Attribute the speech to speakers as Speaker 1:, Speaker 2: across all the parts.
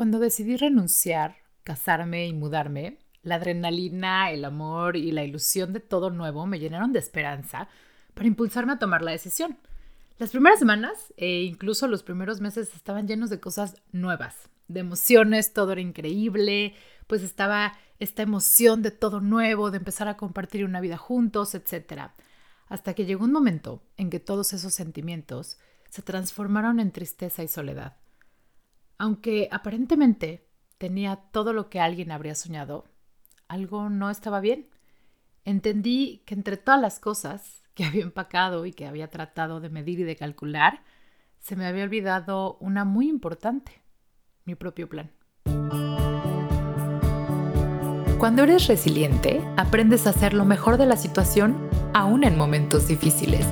Speaker 1: Cuando decidí renunciar, casarme y mudarme, la adrenalina, el amor y la ilusión de todo nuevo me llenaron de esperanza para impulsarme a tomar la decisión. Las primeras semanas e incluso los primeros meses estaban llenos de cosas nuevas, de emociones, todo era increíble, pues estaba esta emoción de todo nuevo, de empezar a compartir una vida juntos, etc. Hasta que llegó un momento en que todos esos sentimientos se transformaron en tristeza y soledad. Aunque aparentemente tenía todo lo que alguien habría soñado, algo no estaba bien. Entendí que entre todas las cosas que había empacado y que había tratado de medir y de calcular, se me había olvidado una muy importante, mi propio plan. Cuando eres resiliente, aprendes a hacer lo mejor de la situación aún en momentos difíciles.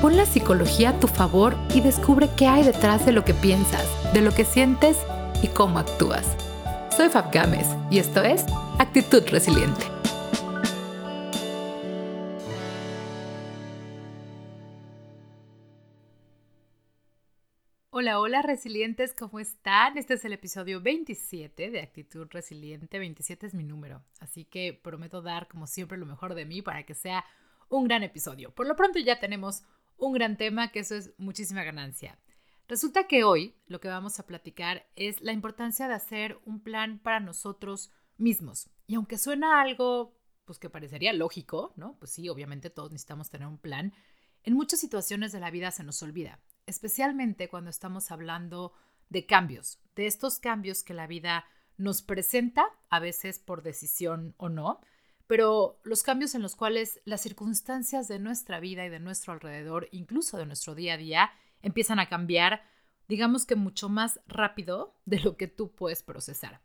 Speaker 1: Pon la psicología a tu favor y descubre qué hay detrás de lo que piensas, de lo que sientes y cómo actúas. Soy Fab Gámez y esto es Actitud Resiliente. Hola, hola resilientes, ¿cómo están? Este es el episodio 27 de Actitud Resiliente. 27 es mi número, así que prometo dar como siempre lo mejor de mí para que sea un gran episodio. Por lo pronto ya tenemos un gran tema, que eso es muchísima ganancia. Resulta que hoy lo que vamos a platicar es la importancia de hacer un plan para nosotros mismos. Y aunque suena algo pues que parecería lógico, ¿no? Pues sí, obviamente todos necesitamos tener un plan. En muchas situaciones de la vida se nos olvida, especialmente cuando estamos hablando de cambios, de estos cambios que la vida nos presenta, a veces por decisión o no, pero los cambios en los cuales las circunstancias de nuestra vida y de nuestro alrededor, incluso de nuestro día a día, empiezan a cambiar, digamos que mucho más rápido de lo que tú puedes procesar.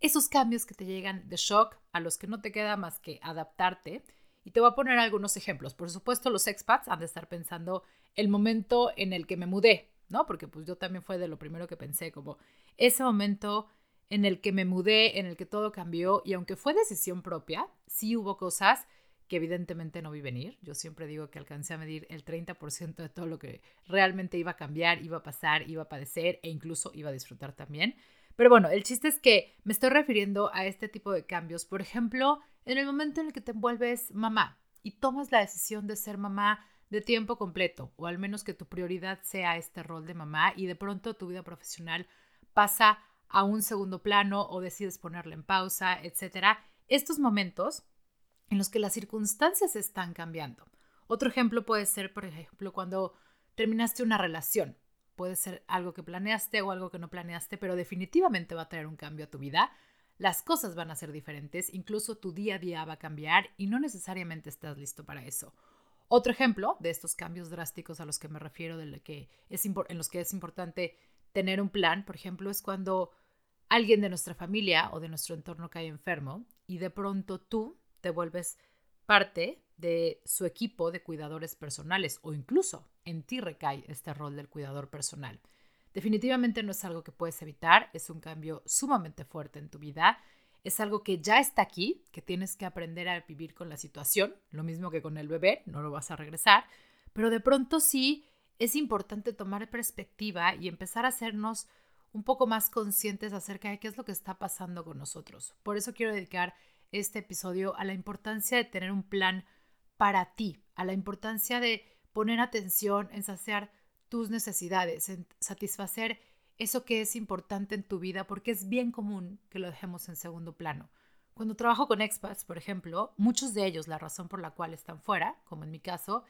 Speaker 1: Esos cambios que te llegan de shock, a los que no te queda más que adaptarte. Y te voy a poner algunos ejemplos. Por supuesto, los expats han de estar pensando el momento en el que me mudé, ¿no? Porque pues yo también fue de lo primero que pensé, como ese momento en el que me mudé, en el que todo cambió y aunque fue decisión propia, sí hubo cosas que evidentemente no vi venir. Yo siempre digo que alcancé a medir el 30% de todo lo que realmente iba a cambiar, iba a pasar, iba a padecer e incluso iba a disfrutar también. Pero bueno, el chiste es que me estoy refiriendo a este tipo de cambios. Por ejemplo, en el momento en el que te vuelves mamá y tomas la decisión de ser mamá de tiempo completo, o al menos que tu prioridad sea este rol de mamá y de pronto tu vida profesional pasa a un segundo plano o decides ponerle en pausa, etcétera. Estos momentos en los que las circunstancias están cambiando. Otro ejemplo puede ser, por ejemplo, cuando terminaste una relación. Puede ser algo que planeaste o algo que no planeaste, pero definitivamente va a traer un cambio a tu vida. Las cosas van a ser diferentes, incluso tu día a día va a cambiar y no necesariamente estás listo para eso. Otro ejemplo de estos cambios drásticos a los que me refiero, de que es en los que es importante tener un plan, por ejemplo, es cuando alguien de nuestra familia o de nuestro entorno cae enfermo y de pronto tú te vuelves parte de su equipo de cuidadores personales o incluso en ti recae este rol del cuidador personal. Definitivamente no es algo que puedes evitar, es un cambio sumamente fuerte en tu vida, es algo que ya está aquí, que tienes que aprender a vivir con la situación, lo mismo que con el bebé, no lo vas a regresar, pero de pronto sí es importante tomar perspectiva y empezar a hacernos un poco más conscientes acerca de qué es lo que está pasando con nosotros. Por eso quiero dedicar este episodio a la importancia de tener un plan para ti, a la importancia de poner atención en saciar tus necesidades, en satisfacer eso que es importante en tu vida, porque es bien común que lo dejemos en segundo plano. Cuando trabajo con expats, por ejemplo, muchos de ellos la razón por la cual están fuera, como en mi caso,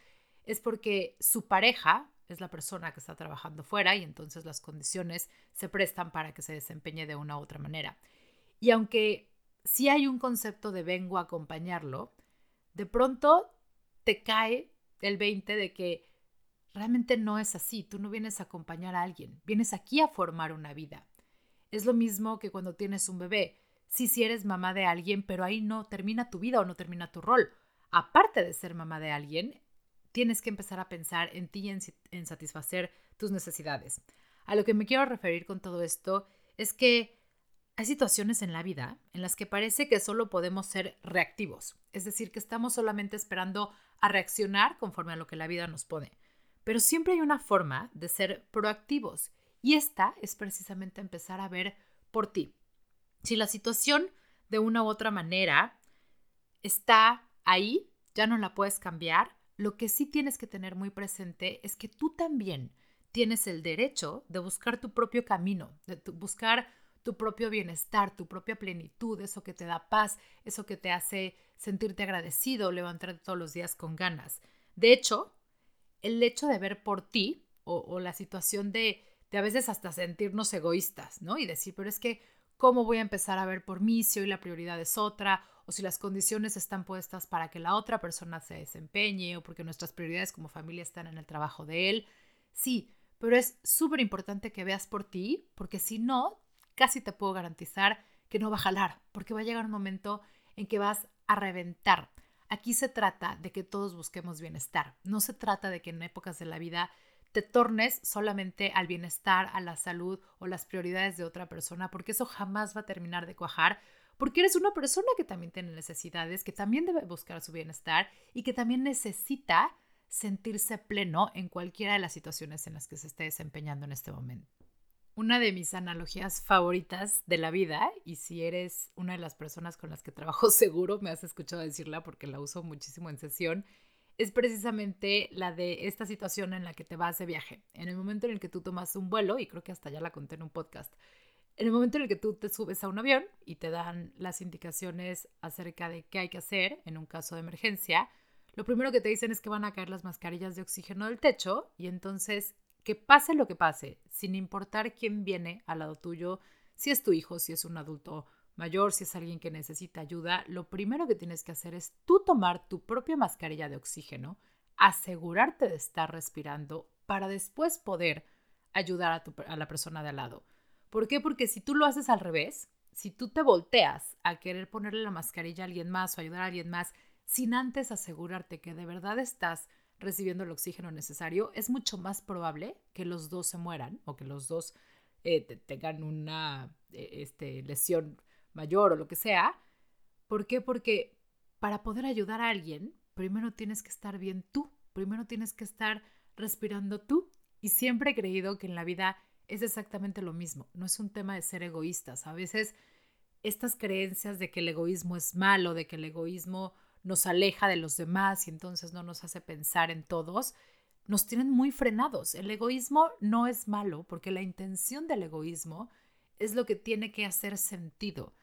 Speaker 1: es porque su pareja es la persona que está trabajando fuera y entonces las condiciones se prestan para que se desempeñe de una u otra manera. Y aunque sí hay un concepto de vengo a acompañarlo, de pronto te cae el 20 de que realmente no es así, tú no vienes a acompañar a alguien, vienes aquí a formar una vida. Es lo mismo que cuando tienes un bebé, sí, si eres mamá de alguien, pero ahí no termina tu vida o no termina tu rol. Aparte de ser mamá de alguien, tienes que empezar a pensar en ti y en, satisfacer tus necesidades. A lo que me quiero referir con todo esto es que hay situaciones en la vida en las que parece que solo podemos ser reactivos, es decir, que estamos solamente esperando a reaccionar conforme a lo que la vida nos pone. Pero siempre hay una forma de ser proactivos Y esta es precisamente empezar a ver por ti. Si la situación de una u otra manera está ahí, ya no la puedes cambiar, lo que sí tienes que tener muy presente es que tú también tienes el derecho de buscar tu propio camino, de buscar tu propio bienestar, tu propia plenitud, eso que te da paz, eso que te hace sentirte agradecido, levantarte todos los días con ganas. De hecho, el hecho de ver por ti o, la situación de, de a veces hasta sentirnos egoístas, ¿no? Y decir, pero es que, ¿cómo voy a empezar a ver por mí si hoy la prioridad es otra? O si las condiciones están puestas para que la otra persona se desempeñe o porque nuestras prioridades como familia están en el trabajo de él. Sí, pero es súper importante que veas por ti, porque si no, casi te puedo garantizar que no va a jalar, porque va a llegar un momento en que vas a reventar. Aquí se trata de que todos busquemos bienestar. No se trata de que en épocas de la vida te tornes solamente al bienestar, a la salud o las prioridades de otra persona, porque eso jamás va a terminar de cuajar, porque eres una persona que también tiene necesidades, que también debe buscar su bienestar y que también necesita sentirse pleno en cualquiera de las situaciones en las que se esté desempeñando en este momento. Una de mis analogías favoritas de la vida, y si eres una de las personas con las que trabajo seguro, me has escuchado decirla porque la uso muchísimo en sesión, es precisamente la de esta situación en la que te vas de viaje. En el momento en el que tú tomas un vuelo, y creo que hasta ya la conté en un podcast, en el momento en el que tú te subes a un avión y te dan las indicaciones acerca de qué hay que hacer en un caso de emergencia, lo primero que te dicen es que van a caer las mascarillas de oxígeno del techo y entonces que pase lo que pase, sin importar quién viene al lado tuyo, si es tu hijo, si es un adulto mayor, si es alguien que necesita ayuda, lo primero que tienes que hacer es tú tomar tu propia mascarilla de oxígeno, asegurarte de estar respirando para después poder ayudar a, a la persona de al lado. ¿Por qué? Porque si tú lo haces al revés, si tú te volteas a querer ponerle la mascarilla a alguien más o ayudar a alguien más sin antes asegurarte que de verdad estás recibiendo el oxígeno necesario, es mucho más probable que los dos se mueran o que los dos eh, tengan una eh, este, lesión mayor o lo que sea. ¿Por qué? Porque para poder ayudar a alguien, primero tienes que estar bien tú, primero tienes que estar respirando tú. Y siempre he creído que en la vida es exactamente lo mismo, no es un tema de ser egoístas. A veces estas creencias de que el egoísmo es malo, de que el egoísmo nos aleja de los demás y entonces no nos hace pensar en todos, nos tienen muy frenados. El egoísmo no es malo porque la intención del egoísmo es lo que tiene que hacer sentido.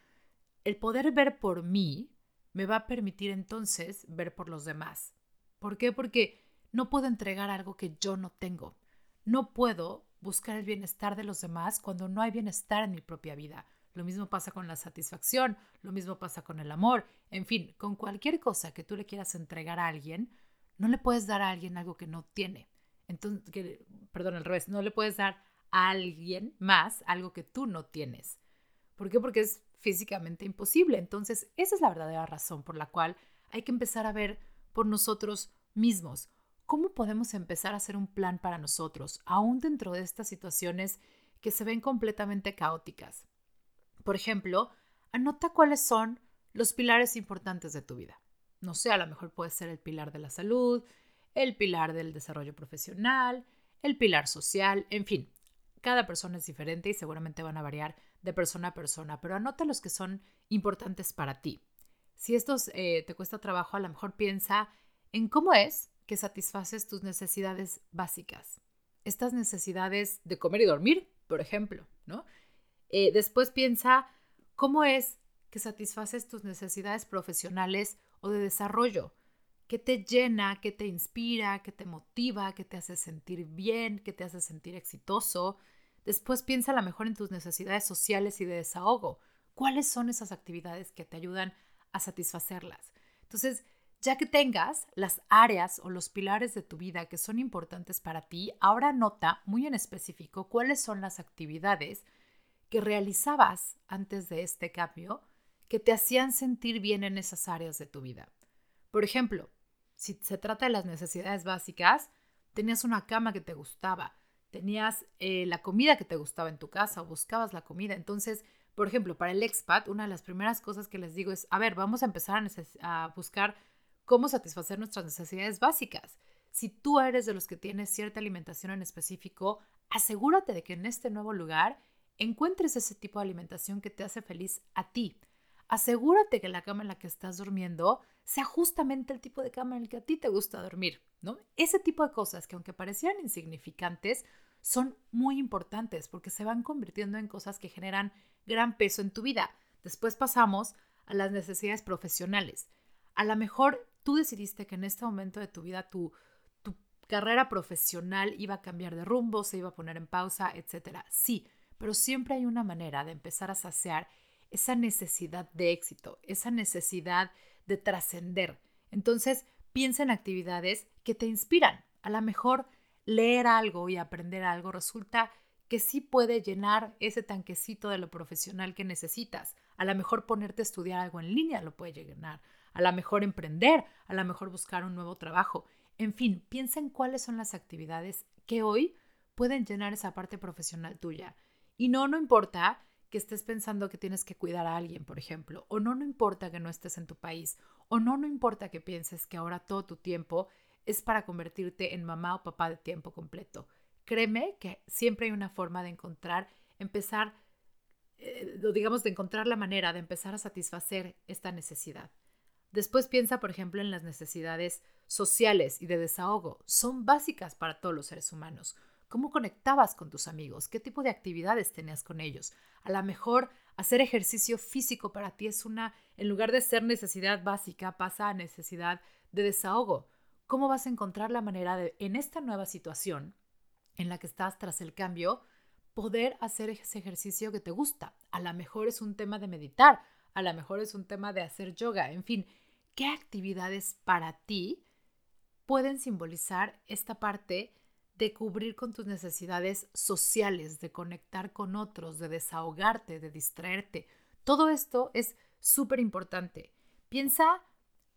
Speaker 1: El poder ver por mí me va a permitir entonces ver por los demás. ¿Por qué? Porque no puedo entregar algo que yo no tengo. No puedo buscar el bienestar de los demás cuando no hay bienestar en mi propia vida. Lo mismo pasa con la satisfacción, lo mismo pasa con el amor, en fin, con cualquier cosa que tú le quieras entregar a alguien, no le puedes dar a alguien algo que no tiene. Entonces, perdón, al revés, no le puedes dar a alguien más algo que tú no tienes. ¿Por qué? Porque es físicamente imposible. Entonces, esa es la verdadera razón por la cual hay que empezar a ver por nosotros mismos. ¿Cómo podemos empezar a hacer un plan para nosotros, aún dentro de estas situaciones que se ven completamente caóticas? Por ejemplo, anota cuáles son los pilares importantes de tu vida. No sé, a lo mejor puede ser el pilar de la salud, el pilar del desarrollo profesional, el pilar social, en fin, cada persona es diferente y seguramente van a variar de persona a persona, pero anota los que son importantes para ti. Si estos eh, te cuesta trabajo, a lo mejor piensa en cómo es que satisfaces tus necesidades básicas. Estas necesidades de comer y dormir, por ejemplo, ¿no? Eh, después piensa cómo es que satisfaces tus necesidades profesionales o de desarrollo. ¿Qué te llena, qué te inspira, qué te motiva, qué te hace sentir bien, qué te hace sentir exitoso? Después piensa a lo mejor en tus necesidades sociales y de desahogo. ¿Cuáles son esas actividades que te ayudan a satisfacerlas? Entonces, ya que tengas las áreas o los pilares de tu vida que son importantes para ti, ahora nota muy en específico cuáles son las actividades que realizabas antes de este cambio que te hacían sentir bien en esas áreas de tu vida. Por ejemplo, si se trata de las necesidades básicas, tenías una cama que te gustaba, tenías eh, la comida que te gustaba en tu casa o buscabas la comida. Entonces, por ejemplo, para el expat, una de las primeras cosas que les digo es, a ver, vamos a empezar a, a buscar cómo satisfacer nuestras necesidades básicas. Si tú eres de los que tienes cierta alimentación en específico, asegúrate de que en este nuevo lugar encuentres ese tipo de alimentación que te hace feliz a ti. Asegúrate que la cama en la que estás durmiendo sea justamente el tipo de cama en el que a ti te gusta dormir, ¿no? Ese tipo de cosas que aunque parecieran insignificantes, son muy importantes porque se van convirtiendo en cosas que generan gran peso en tu vida. Después pasamos a las necesidades profesionales. A lo mejor tú decidiste que en este momento de tu vida tu, carrera profesional iba a cambiar de rumbo, se iba a poner en pausa, etc. Sí, pero siempre hay una manera de empezar a saciar esa necesidad de éxito, esa necesidad de trascender. Entonces, piensa en actividades que te inspiran. A lo mejor leer algo y aprender algo resulta que sí puede llenar ese tanquecito de lo profesional que necesitas. A lo mejor ponerte a estudiar algo en línea lo puede llenar. A lo mejor emprender, a lo mejor buscar un nuevo trabajo. En fin, piensa en cuáles son las actividades que hoy pueden llenar esa parte profesional tuya. Y no, no importa que estés pensando que tienes que cuidar a alguien, por ejemplo, o no, no importa que no estés en tu país, o no, no importa que pienses que ahora todo tu tiempo es para convertirte en mamá o papá de tiempo completo. Créeme que siempre hay una forma de encontrar, empezar, eh, digamos, de encontrar la manera de empezar a satisfacer esta necesidad. Después piensa, por ejemplo, en las necesidades sociales y de desahogo. Son básicas para todos los seres humanos. ¿Cómo conectabas con tus amigos? ¿Qué tipo de actividades tenías con ellos? A lo mejor hacer ejercicio físico para ti es una, en lugar de ser necesidad básica, pasa a necesidad de desahogo. ¿Cómo vas a encontrar la manera de, en esta nueva situación en la que estás tras el cambio, poder hacer ese ejercicio que te gusta? A lo mejor es un tema de meditar, a lo mejor es un tema de hacer yoga, en fin, ¿qué actividades para ti pueden simbolizar esta parte de cubrir con tus necesidades sociales, de conectar con otros, de desahogarte, de distraerte? Todo esto es súper importante. Piensa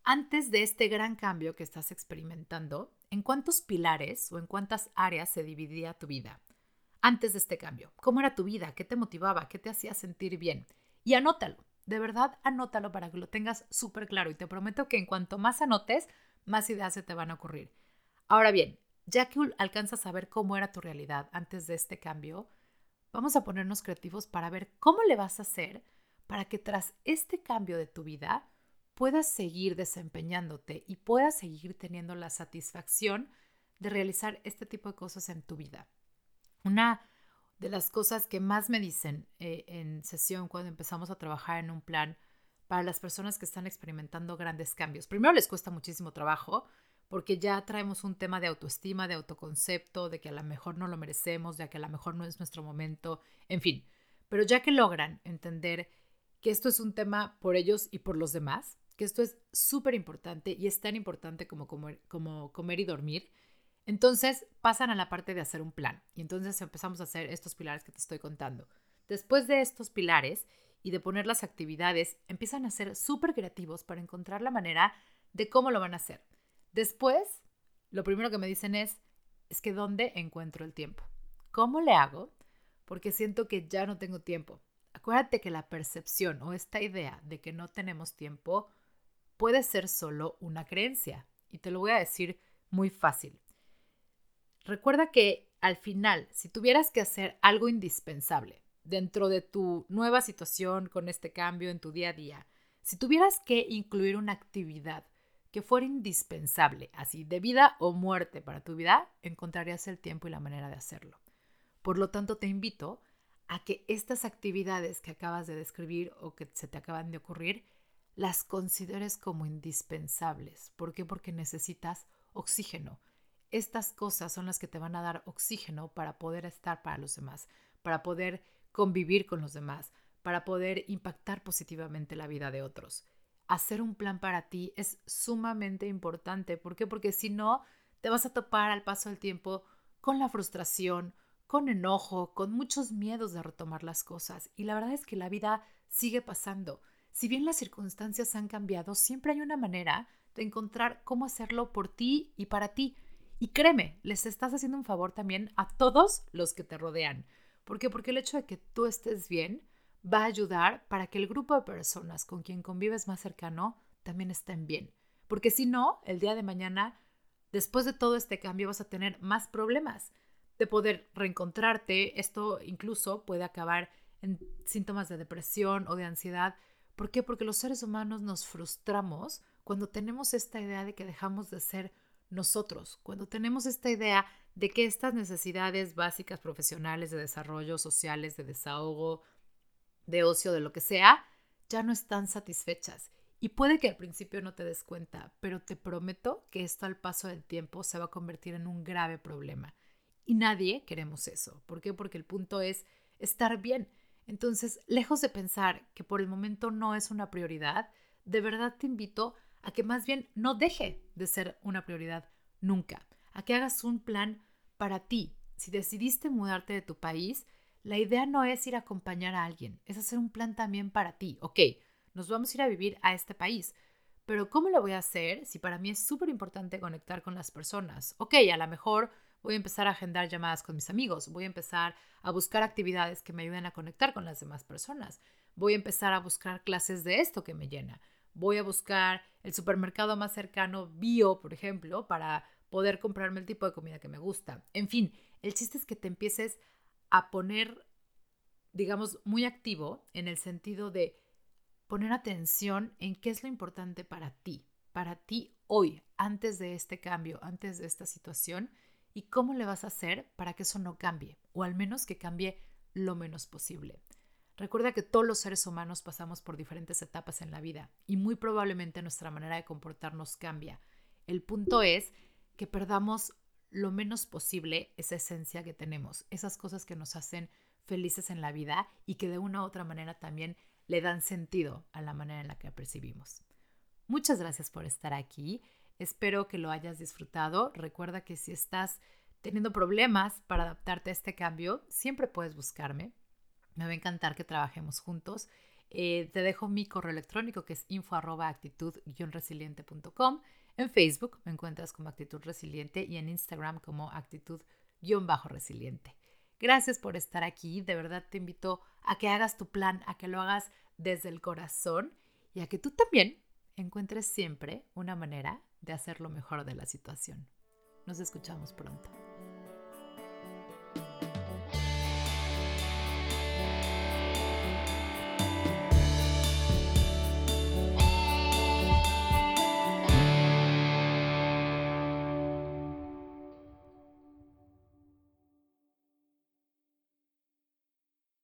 Speaker 1: antes de este gran cambio que estás experimentando, ¿en cuántos pilares o en cuántas áreas se dividía tu vida? Antes de este cambio, ¿cómo era tu vida? ¿Qué te motivaba? ¿Qué te hacía sentir bien? Y anótalo, de verdad anótalo para que lo tengas súper claro y te prometo que en cuanto más anotes, más ideas se te van a ocurrir. Ahora bien, ya que alcanzas a ver cómo era tu realidad antes de este cambio, vamos a ponernos creativos para ver cómo le vas a hacer para que tras este cambio de tu vida puedas seguir desempeñándote y puedas seguir teniendo la satisfacción de realizar este tipo de cosas en tu vida. Una de las cosas que más me dicen eh, en sesión cuando empezamos a trabajar en un plan para las personas que están experimentando grandes cambios. Primero les cuesta muchísimo trabajo porque ya traemos un tema de autoestima, de autoconcepto, de que a lo mejor no lo merecemos, de que a lo mejor no es nuestro momento, en fin. Pero ya que logran entender que esto es un tema por ellos y por los demás, que esto es súper importante y es tan importante como comer, como comer y dormir. Entonces pasan a la parte de hacer un plan y entonces empezamos a hacer estos pilares que te estoy contando. Después de estos pilares y de poner las actividades, empiezan a ser súper creativos para encontrar la manera de cómo lo van a hacer. Después, lo primero que me dicen es, es que ¿dónde encuentro el tiempo? ¿Cómo le hago? Porque siento que ya no tengo tiempo. Acuérdate que la percepción o esta idea de que no tenemos tiempo puede ser solo una creencia. Y te lo voy a decir muy fácil. Recuerda que al final, si tuvieras que hacer algo indispensable dentro de tu nueva situación con este cambio en tu día a día, si tuvieras que incluir una actividad que fuera indispensable, así de vida o muerte para tu vida, encontrarías el tiempo y la manera de hacerlo. Por lo tanto, te invito a que estas actividades que acabas de describir o que se te acaban de ocurrir, las consideres como indispensables. ¿Por qué? Porque necesitas oxígeno. Estas cosas son las que te van a dar oxígeno para poder estar para los demás, para poder convivir con los demás, para poder impactar positivamente la vida de otros. Hacer un plan para ti es sumamente importante. ¿Por qué? Porque si no, te vas a topar al paso del tiempo con la frustración, con enojo, con muchos miedos de retomar las cosas. Y la verdad es que la vida sigue pasando. Si bien las circunstancias han cambiado, siempre hay una manera de encontrar cómo hacerlo por ti y para ti. Y créeme, les estás haciendo un favor también a todos los que te rodean. ¿Por qué? Porque el hecho de que tú estés bien va a ayudar para que el grupo de personas con quien convives más cercano también estén bien. Porque si no, el día de mañana, después de todo este cambio, vas a tener más problemas. de poder reencontrarte. Esto incluso puede acabar en síntomas de depresión o de ansiedad. ¿Por qué? Porque los seres humanos nos frustramos cuando tenemos esta idea de que dejamos de ser nosotros, cuando tenemos esta idea de que estas necesidades básicas profesionales de desarrollo, sociales, de desahogo, de ocio, de lo que sea, ya no están satisfechas. Y puede que al principio no te des cuenta, pero te prometo que esto al paso del tiempo se va a convertir en un grave problema. Y nadie queremos eso. ¿Por qué? Porque el punto es estar bien. Entonces, lejos de pensar que por el momento no es una prioridad, de verdad te invito a que más bien no deje de ser una prioridad nunca, a que hagas un plan para ti. Si decidiste mudarte de tu país, la idea no es ir a acompañar a alguien, es hacer un plan también para ti. Ok, nos vamos a ir a vivir a este país, pero ¿cómo lo voy a hacer si para mí es súper importante conectar con las personas? Ok, a lo mejor voy a empezar a agendar llamadas con mis amigos, voy a empezar a buscar actividades que me ayuden a conectar con las demás personas, voy a empezar a buscar clases de esto que me llena, voy a buscar el supermercado más cercano bio, por ejemplo, para poder comprarme el tipo de comida que me gusta. En fin, el chiste es que te empieces a poner, digamos, muy activo en el sentido de poner atención en qué es lo importante para ti, para ti hoy, antes de este cambio, antes de esta situación, y cómo le vas a hacer para que eso no cambie, o al menos que cambie lo menos posible. Recuerda que todos los seres humanos pasamos por diferentes etapas en la vida y muy probablemente nuestra manera de comportarnos cambia. El punto es que perdamos lo menos posible esa esencia que tenemos, esas cosas que nos hacen felices en la vida y que de una u otra manera también le dan sentido a la manera en la que percibimos. Muchas gracias por estar aquí. Espero que lo hayas disfrutado. Recuerda que si estás teniendo problemas para adaptarte a este cambio, siempre puedes buscarme. Me va a encantar que trabajemos juntos. Eh, te dejo mi correo electrónico que es info resilientecom En Facebook me encuentras como Actitud Resiliente y en Instagram como Actitud-Resiliente. Gracias por estar aquí. De verdad te invito a que hagas tu plan, a que lo hagas desde el corazón y a que tú también encuentres siempre una manera de hacer lo mejor de la situación. Nos escuchamos pronto.